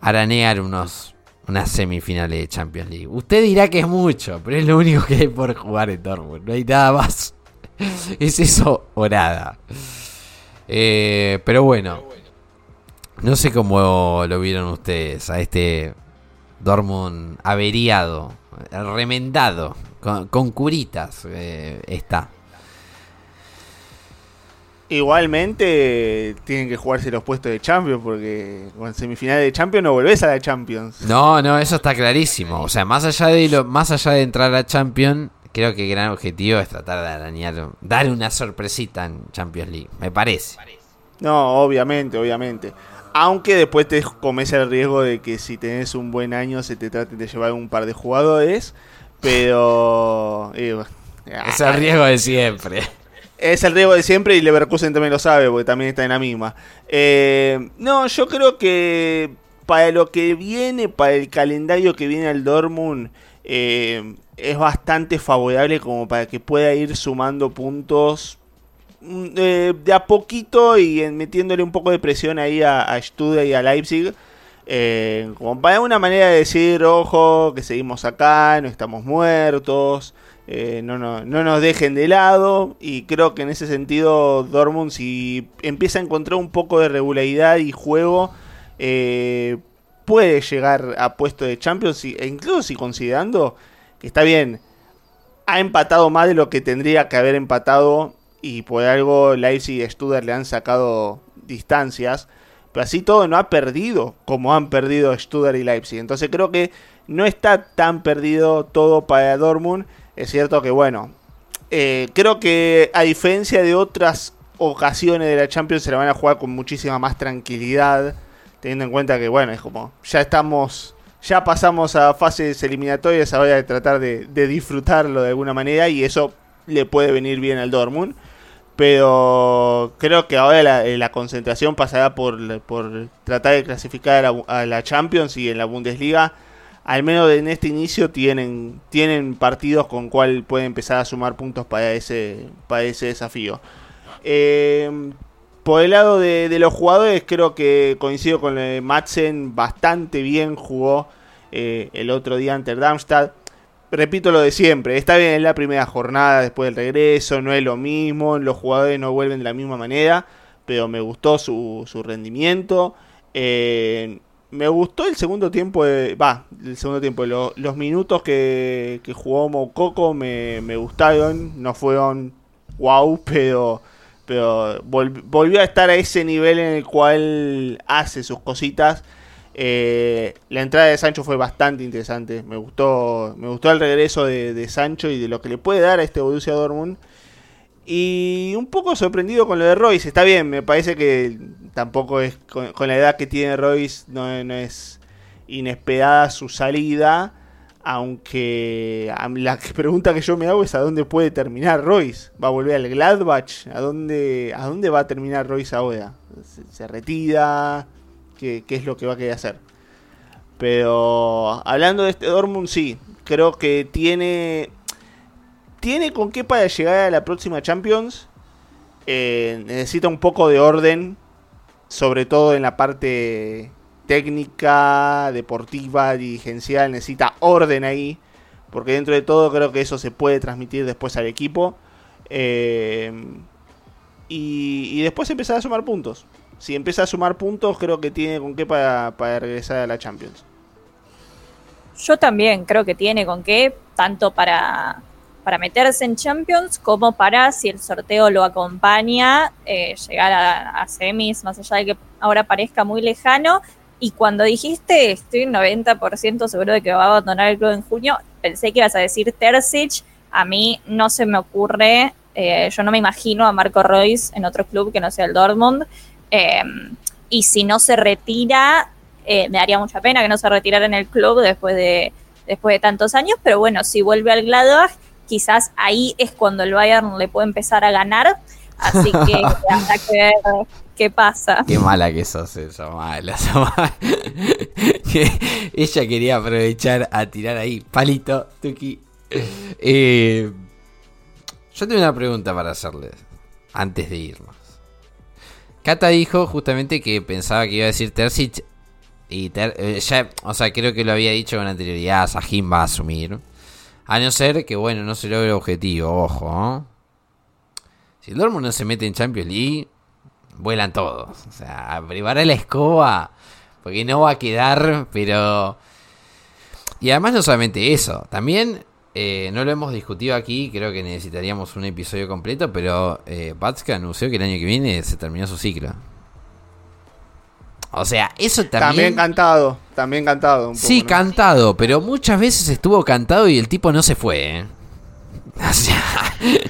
aranear unos una semifinal de Champions League. Usted dirá que es mucho, pero es lo único que hay por jugar en Dortmund. No hay nada más. es eso o nada. Eh, pero bueno. No sé cómo lo vieron ustedes a este Dortmund averiado, remendado, con, curitas eh, está. Igualmente tienen que jugarse los puestos de Champions porque con semifinales de Champions no volvés a la Champions. No, no, eso está clarísimo. O sea, más allá de lo, más allá de entrar a Champions, creo que el gran objetivo es tratar de arañar, dar una sorpresita en Champions League, me parece. No, obviamente, obviamente. Aunque después te comes el riesgo de que si tenés un buen año se te trate de llevar un par de jugadores. Pero... eh, Es el riesgo de siempre. Es el riesgo de siempre y Leverkusen también lo sabe porque también está en la misma. Eh, no, yo creo que para lo que viene, para el calendario que viene al Dortmund, eh, es bastante favorable como para que pueda ir sumando puntos mm, eh, de a poquito y metiéndole un poco de presión ahí a, a Stuttgart y a Leipzig. como para una manera de decir, ojo, que seguimos acá, no estamos muertos. Eh, no, no, no nos dejen de lado y creo que en ese sentido Dortmund si empieza a encontrar un poco de regularidad y juego eh, puede llegar a puesto de Champions e incluso si considerando que está bien ha empatado más de lo que tendría que haber empatado y por algo Leipzig y Stuttgart le han sacado distancias pero así todo no ha perdido como han perdido Stuttgart y Leipzig. Entonces creo que no está tan perdido todo para Dortmund es cierto que, bueno, eh, creo que a diferencia de otras ocasiones de la Champions se la van a jugar con muchísima más tranquilidad, teniendo en cuenta que, bueno, es como, ya estamos, ya pasamos a fases eliminatorias, ahora de tratar de, disfrutarlo de alguna manera y eso le puede venir bien al Dortmund. Pero creo que ahora la, eh, la concentración pasará por, tratar de clasificar a la, a la Champions y en la Bundesliga al menos en este inicio tienen, tienen partidos con cual pueden empezar a sumar puntos para ese, para ese desafío. Eh, por el lado de, los jugadores, creo que coincido con eh, Madsen, bastante bien jugó eh, el otro día ante Darmstadt. Repito lo de siempre, está bien en la primera jornada después del regreso, no es lo mismo, los jugadores no vuelven de la misma manera, pero me gustó su, su rendimiento. Eh, me gustó el segundo tiempo, va, el segundo tiempo, lo, los minutos que, que jugó Mococo me, me, gustaron, no fueron wow, pero, pero vol, volvió a estar a ese nivel en el cual hace sus cositas. Eh, la entrada de Sancho fue bastante interesante, me gustó, me gustó el regreso de, de Sancho y de lo que le puede dar a este Borussia Dortmund. Y un poco sorprendido con lo de Royce. Está bien, me parece que tampoco es con, la edad que tiene Royce, no, no, es inesperada su salida. Aunque la pregunta que yo me hago es a dónde puede terminar Royce. ¿Va a volver al Gladbach? ¿A dónde, a dónde va a terminar Royce ahora? ¿Se, se retira? ¿Qué, ¿Qué, es lo que va a querer hacer? Pero hablando de este Dortmund, sí. Creo que tiene tiene con qué para llegar a la próxima Champions. Eh, necesita un poco de orden, sobre todo en la parte técnica, deportiva, dirigencial. Necesita orden ahí, porque dentro de todo creo que eso se puede transmitir después al equipo. Eh, y, y, después empezar a sumar puntos. Si empieza a sumar puntos, creo que tiene con qué para, para regresar a la Champions. Yo también creo que tiene con qué, tanto para para meterse en Champions como para, si el sorteo lo acompaña, eh, llegar a, a, semis, más allá de que ahora parezca muy lejano. Y cuando dijiste, estoy 90% seguro de que va a abandonar el club en junio, pensé que ibas a decir Terzic. A mí no se me ocurre, eh, yo no me imagino a Marco Royce en otro club que no sea el Dortmund. Eh, y si no se retira, eh, me daría mucha pena que no se retirara en el club después de, después de tantos años. Pero bueno, si vuelve al Gladbach, quizás ahí es cuando el Bayern le puede empezar a ganar. Así que habrá que ver qué pasa. Qué mala que sos, esa mala, esa mala. Ella quería aprovechar a tirar ahí, palito, tuki. Eh, yo tengo una pregunta para hacerles antes de irnos. Cata dijo justamente que pensaba que iba a decir Terzic y ter, eh, ya, o sea, creo que lo había dicho con anterioridad, Sajin va a asumir. A no ser que, bueno, no se logre el objetivo, ojo. ¿eh? Si el Dortmund no se mete en Champions League, vuelan todos. O sea, prepara la escoba, porque no va a quedar, pero... Y además no solamente eso, también eh, no lo hemos discutido aquí, creo que necesitaríamos un episodio completo, pero eh, Batska anunció que el año que viene se terminó su ciclo. O sea, eso también. También cantado, también cantado. Un sí, poco, ¿no? cantado, pero muchas veces estuvo cantado y el tipo no se fue. ¿eh? O sea,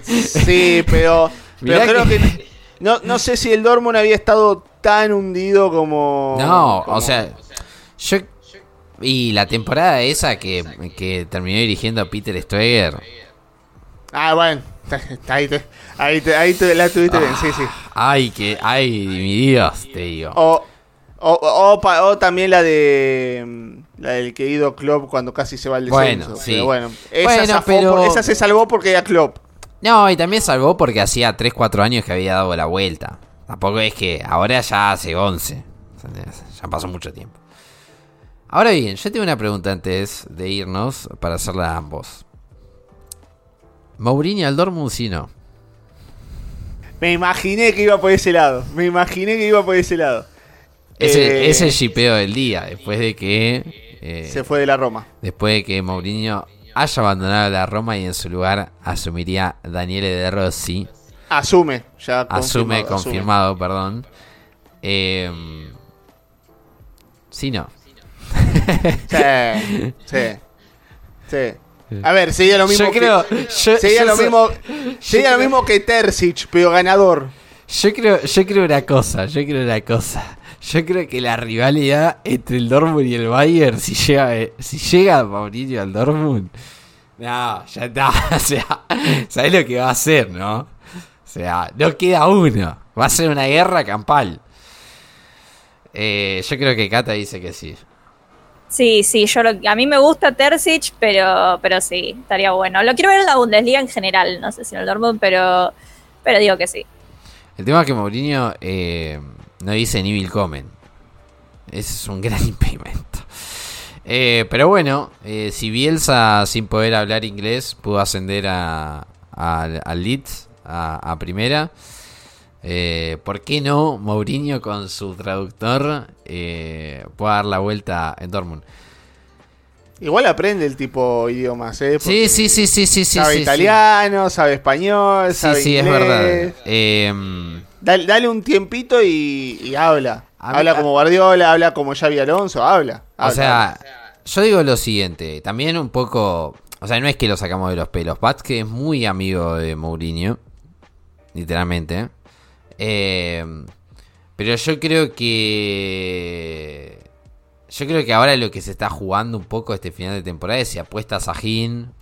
Sí, pero, pero creo que- que... No, no sé si el Dortmund había estado tan hundido como. No, como- o sea, yo. Y la temporada esa que, que terminó dirigiendo Peter Stoeger. Ah, bueno. Ahí, te, ahí, te- ahí te- la tuviste bien, sí, sí. Ay, que. Ay, mi Dios, te digo. O, o, o, pa- o también la de. mm, La del querido Klopp cuando casi se va al descenso. Bueno, sí. Pero bueno, esa, Bueno, zafó pero- esa se salvó porque era Klopp. No, y también salvó porque hacía 3-4 años que había dado la vuelta. Tampoco es que ahora ya hace 11. ¿entendés? Ya pasó mucho tiempo. Ahora bien, yo tengo una pregunta antes de irnos para hacerla a ambos. Mourinho al Dortmund, sí no. Me imaginé que iba por ese lado. Me imaginé que iba por ese lado. Ese Eh, es el shipeo del día, después de que. eh, Se fue de la Roma. después de que Mourinho haya abandonado la Roma y en su lugar asumiría Daniele De Rossi. Asume, ya Asume, confirmado, confirmado, perdón. Eh, sí, no. Sí, sí, sí. A ver, sería lo mismo Yo que, creo. Yo, sería yo lo mismo, sería lo creo- mismo que Terzic, pero ganador. Yo creo, yo creo una cosa, yo creo una cosa. Yo creo que la rivalidad entre el Dortmund y el Bayern, si llega, eh, si llega Mourinho al Dortmund, no, ya está. O sea, ¿sabes lo que va a hacer, no? O sea, no queda uno. Va a ser una guerra campal. Eh, yo creo que Kata dice que sí. Sí, sí, yo lo- a mí me gusta Terzic, pero, pero sí, estaría bueno. Lo quiero ver en la Bundesliga en general, no sé si en el Dortmund, pero, pero digo que sí. El tema es que Mourinho eh, no dice ni willkommen. Ese es un gran impedimento. Eh, pero bueno, eh, si Bielsa sin poder hablar inglés pudo ascender a, a- Leeds, a, primera, eh, ¿por qué no Mourinho con su traductor eh, pueda dar la vuelta en Dortmund? Igual aprende el tipo idiomas, ¿eh? Sí, Porque sí, sí, sí, sí, sí. Sabe sí, sí. italiano, sabe español, Sí, sabe sí, es inglés. verdad. Eh, Dale, dale un tiempito y, y habla. Mí- habla como Guardiola, habla como Xavi Alonso, habla. O sea, habla. yo digo lo siguiente, también un poco, o sea, no es que lo sacamos de los pelos, Vázquez es muy amigo de Mourinho, literalmente, Eh, pero yo creo que, yo creo que ahora lo que se está jugando un poco este final de temporada es si apuesta a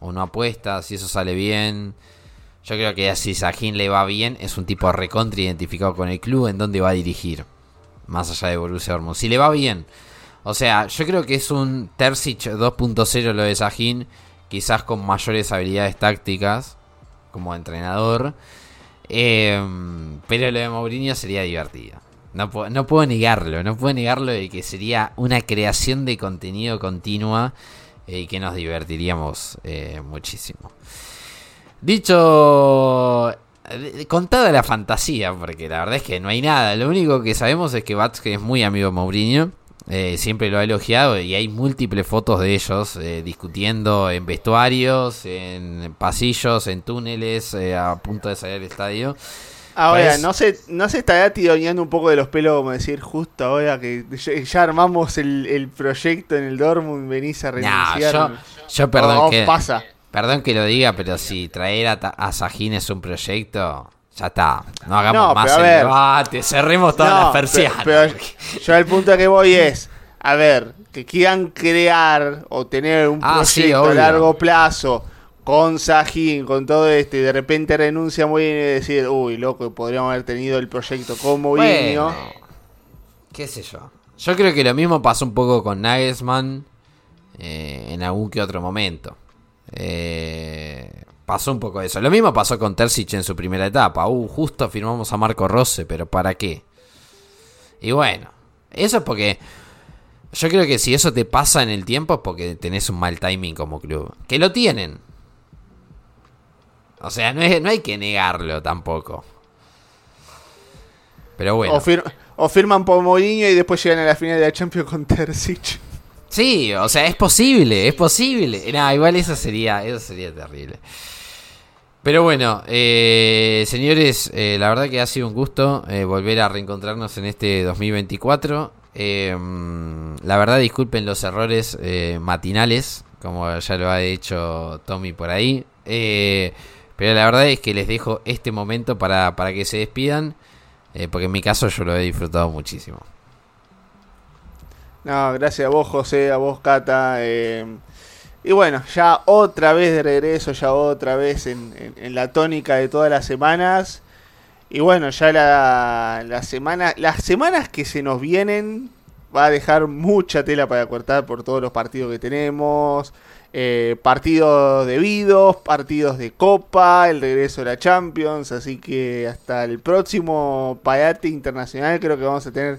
o no apuesta, si eso sale bien. Yo creo que si Sajín le va bien, es un tipo recontra identificado con el club en donde va a dirigir. Más allá de Borussia Dortmund. Si le va bien. O sea, yo creo que es un Terzic 2.0 lo de Sajín. Quizás con mayores habilidades tácticas. Como entrenador. Eh, pero lo de Mourinho sería divertido. No, no puedo negarlo. No puedo negarlo de que sería una creación de contenido continua. eh, Y que nos divertiríamos eh, muchísimo. Dicho. eh, Contada la fantasía, porque la verdad es que no hay nada. Lo único que sabemos es que Vázquez es muy amigo de Mourinho. eh, siempre lo ha elogiado y hay múltiples fotos de ellos eh, discutiendo en vestuarios, en pasillos, en túneles, eh, a punto de salir del estadio. Ahora, Parece- no se, no se estará tironeando un poco de los pelos como decir, justo ahora que ya, armamos el, el proyecto en el Dortmund, venís a No, renunciar. yo, yo perdón No, que, pasa. perdón que lo diga, pero si traer a, a Sajín es un proyecto, ya está. No hagamos No, más pero el ver. debate, cerremos todas No, las pero- persianas. pero yo al punto que voy es, a ver, que quieran crear o tener un Ah, sí, proyecto a largo plazo con Sajín, con todo esto, y de repente renuncia muy bien y decir, uy, loco, podríamos haber tenido el proyecto Mourinho. Bueno, qué sé yo. Yo creo que lo mismo pasó un poco con Nagelsmann eh, en algún que otro momento. Eh, pasó un poco eso. Lo mismo pasó con Terzic en su primera etapa. Uh, justo firmamos a Marco Rose, pero ¿para qué? Y bueno, eso es porque yo creo que si eso te pasa en el tiempo es porque tenés un mal timing como club. Que lo tienen. O sea, no, es- no hay que negarlo tampoco. Pero bueno. O, fir- o firman por Mourinho y después llegan a la final de la Champions con Terzic. Sí, o sea, es posible, es posible. Nah, igual eso sería, eso sería terrible. Pero bueno, eh, señores, eh, la verdad que ha sido un gusto eh, volver a reencontrarnos en este 2024. Eh, mm, la verdad, disculpen los errores eh, matinales, como ya lo ha dicho Tommy por ahí. Pero la verdad es que les dejo este momento para, para que se despidan. eh, porque en mi caso yo lo he disfrutado muchísimo. No, gracias a vos, José, a vos, Cata. Eh, y bueno, ya otra vez de regreso, ya otra vez en, la tónica de todas las semanas. Y bueno, ya la, la, semana, las semanas que se nos vienen va a dejar mucha tela para cortar por todos los partidos que tenemos. Eh, partidos debidos, partidos de Copa, el regreso de la Champions. Así que hasta el próximo Payate Internacional creo que vamos a tener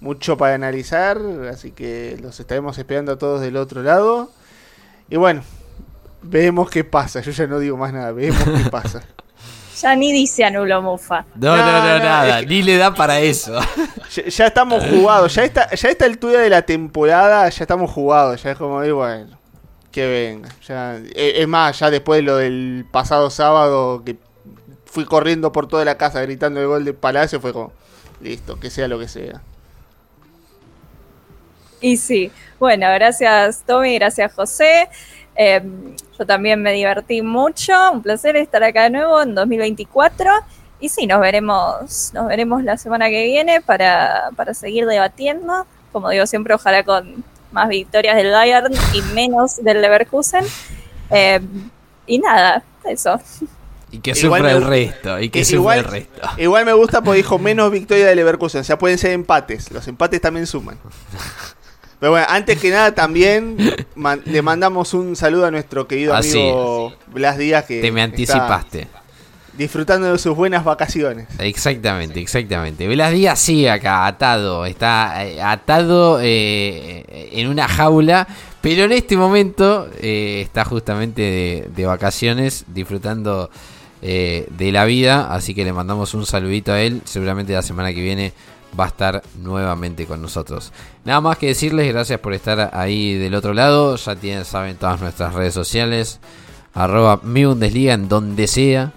mucho para analizar, así que los estaremos esperando a todos del otro lado. Y bueno, vemos qué pasa. Yo ya no digo más nada, vemos qué pasa. Ya ni dice anulo Mufa. No, no, no, nada. Ni le da para eso. Ya, estamos jugados. Ya está, ya está el tuyo de la temporada. Ya estamos jugados. Ya es como, bueno, que venga. Ya, e, es más, ya después de lo del pasado sábado que fui corriendo por toda la casa gritando el gol de Palacio, fue como, listo, que sea lo que sea. Y sí, bueno, gracias Tommy, gracias José. Em, yo también me divertí mucho, un placer estar acá de nuevo en 2024. Y sí, nos veremos, nos veremos la semana que viene para, para seguir debatiendo. Como digo siempre, ojalá con más victorias del Bayern y menos del Leverkusen. Em, y nada, eso. Y que sufra el resto. Y que, sufra el resto. Igual me gusta porque dijo menos victoria del Leverkusen. O sea, pueden ser empates. Los empates también suman. Pero bueno, antes que nada también le mandamos un saludo a nuestro querido ah, amigo Blas Díaz que te me anticipaste. Disfrutando de sus buenas vacaciones. Exactamente, exactamente. Blas Díaz sigue acá atado, está eh, atado eh, en una jaula, pero en este momento eh, está justamente de, vacaciones, disfrutando de la vida, así que le mandamos un saludito a él. Seguramente la semana que viene va a estar nuevamente con nosotros. Nada más que decirles gracias por estar ahí del otro lado. Ya tienen, saben todas nuestras redes sociales. Arroba mi Bundesliga en donde sea.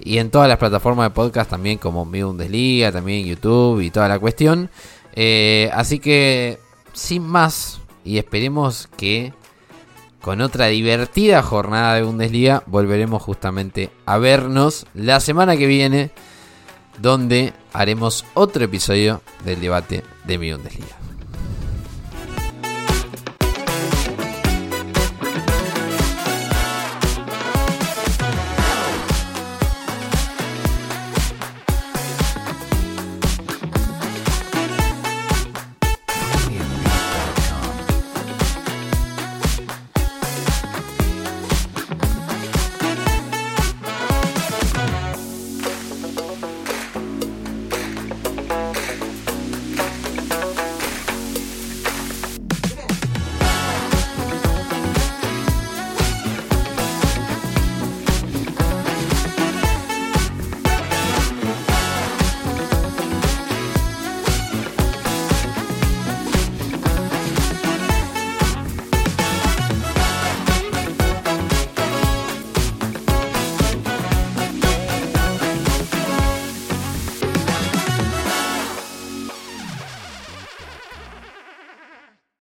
Y en todas las plataformas de podcast también como mi Bundesliga, también YouTube y toda la cuestión. Eh, así que sin más y esperemos que con otra divertida jornada de Bundesliga volveremos justamente a vernos la semana que viene donde haremos otro episodio del debate de mi Bundesliga.